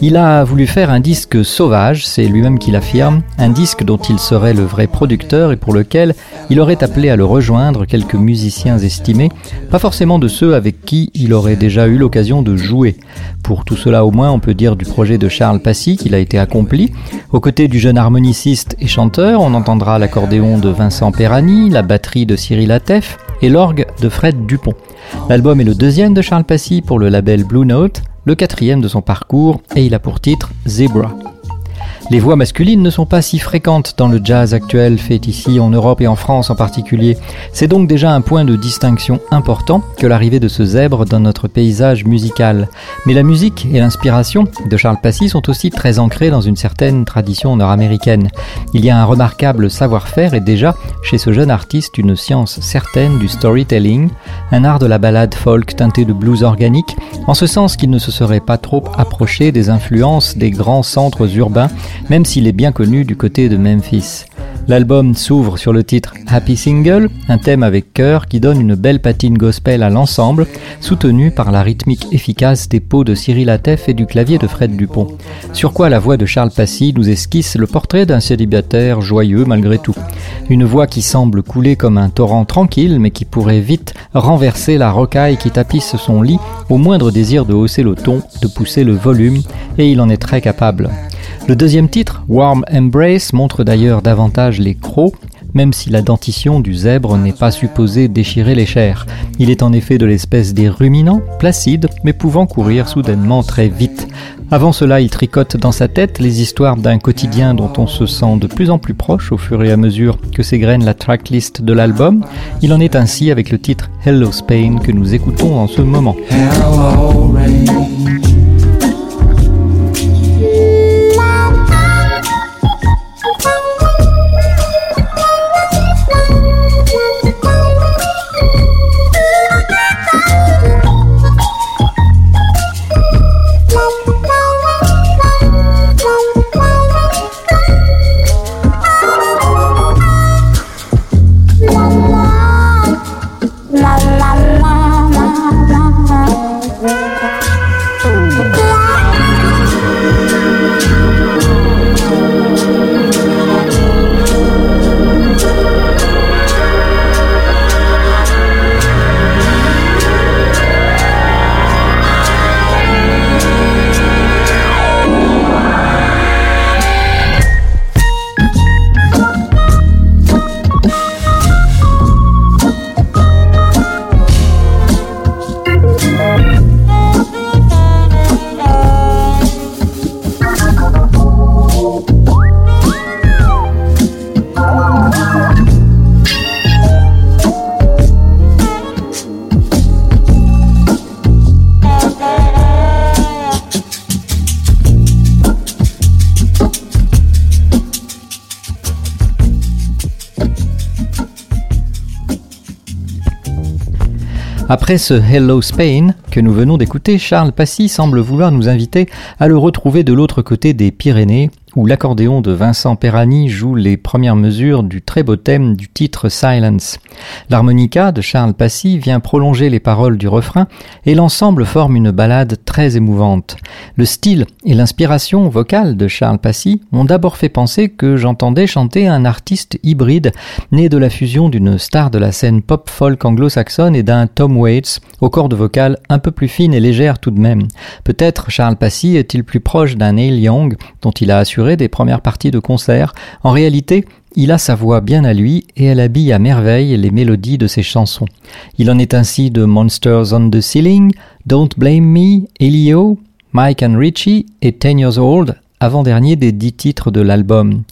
Il a voulu faire un disque sauvage, c'est lui-même qui l'affirme, un disque dont il serait le vrai producteur et pour lequel il aurait appelé à le rejoindre quelques musiciens estimés, pas forcément de ceux avec qui il aurait déjà eu l'occasion de jouer. Pour tout cela au moins, on peut dire du projet de Charles Passy qu'il a été accompli. Aux côtés du jeune harmoniciste et chanteur, on entendra l'accordéon de Vincent Perani, la batterie de Cyril Atef et l'orgue de Fred Dupont. L'album est le deuxième de Charles Passy pour le label Blue Note, le quatrième de son parcours, et il a pour titre Zebra. Les voix masculines ne sont pas si fréquentes dans le jazz actuel fait ici en Europe et en France en particulier. C'est donc déjà un point de distinction important que l'arrivée de ce zèbre dans notre paysage musical. Mais la musique et l'inspiration de Charles Passy sont aussi très ancrées dans une certaine tradition nord-américaine. Il y a un remarquable savoir-faire et déjà chez ce jeune artiste une science certaine du storytelling, un art de la ballade folk teinté de blues organique, en ce sens qu'il ne se serait pas trop approché des influences des grands centres urbains même s'il est bien connu du côté de Memphis. L'album s'ouvre sur le titre Happy Single, un thème avec cœur qui donne une belle patine gospel à l'ensemble, soutenu par la rythmique efficace des pots de Cyril Atef et du clavier de Fred Dupont. Sur quoi la voix de Charles Passy nous esquisse le portrait d'un célibataire joyeux malgré tout. Une voix qui semble couler comme un torrent tranquille mais qui pourrait vite renverser la rocaille qui tapisse son lit au moindre désir de hausser le ton, de pousser le volume, et il en est très capable. Le deuxième titre, Warm Embrace, montre d'ailleurs davantage les crocs, même si la dentition du zèbre n'est pas supposée déchirer les chairs. Il est en effet de l'espèce des ruminants, placides, mais pouvant courir soudainement très vite. Avant cela, il tricote dans sa tête les histoires d'un quotidien dont on se sent de plus en plus proche au fur et à mesure que s'égrène la tracklist de l'album. Il en est ainsi avec le titre Hello Spain que nous écoutons en ce moment. Après ce Hello Spain que nous venons d'écouter, Charles Passy semble vouloir nous inviter à le retrouver de l'autre côté des Pyrénées où l'accordéon de Vincent Perani joue les premières mesures du très beau thème du titre Silence. L'harmonica de Charles Passy vient prolonger les paroles du refrain et l'ensemble forme une ballade très émouvante. Le style et l'inspiration vocale de Charles Passy m'ont d'abord fait penser que j'entendais chanter un artiste hybride né de la fusion d'une star de la scène pop-folk anglo-saxonne et d'un Tom Waits aux cordes vocales un peu plus fines et légères tout de même. Peut-être Charles Passy est-il plus proche d'un Neil Young dont il a assuré des premières parties de concert. En réalité, il a sa voix bien à lui et elle habille à merveille les mélodies de ses chansons. Il en est ainsi de Monsters on the Ceiling, Don't Blame Me, Elio, Mike and Richie et Ten Years Old, avant-dernier des dix titres de l'album.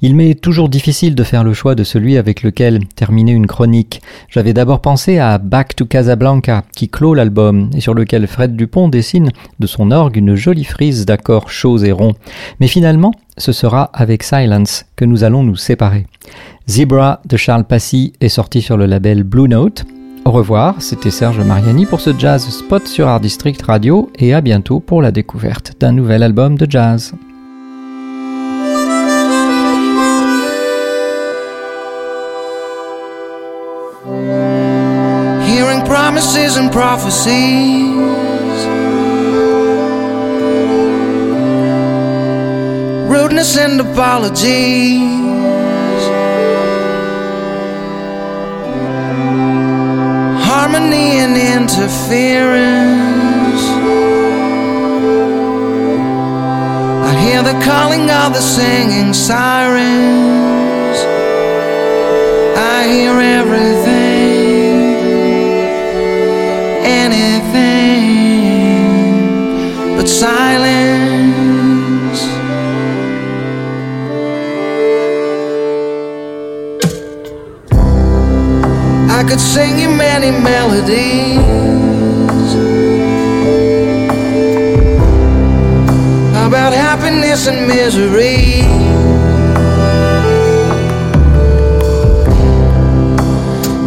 Il m'est toujours difficile de faire le choix de celui avec lequel terminer une chronique. J'avais d'abord pensé à Back to Casablanca, qui clôt l'album, et sur lequel Fred Dupont dessine de son orgue une jolie frise d'accords chauds et ronds. Mais finalement, ce sera avec Silence que nous allons nous séparer. Zebra de Charles Passy est sorti sur le label Blue Note. Au revoir, c'était Serge Mariani pour ce Jazz Spot sur Art District Radio et à bientôt pour la découverte d'un nouvel album de jazz. And prophecies. Rudeness and apologies. harmony and interference. I hear the calling of the singing sirens. I could sing you many melodies about happiness and misery.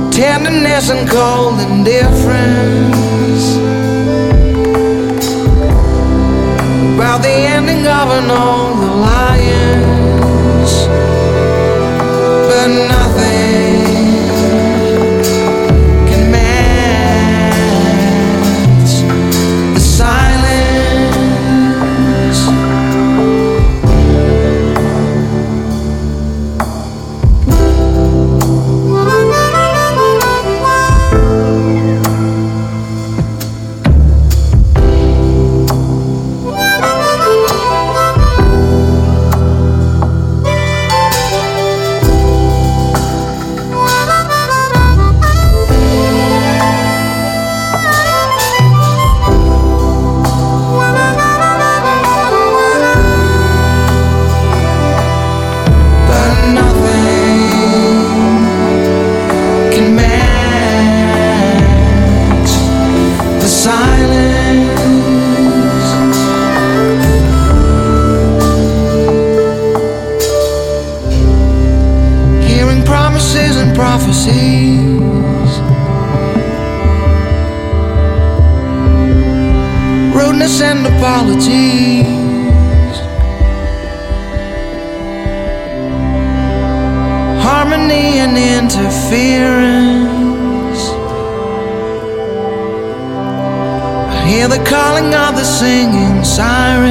Tenderness and cold indifference about the ending of an old alliance, apologies. harmony and interference. I hear the calling of the singing siren.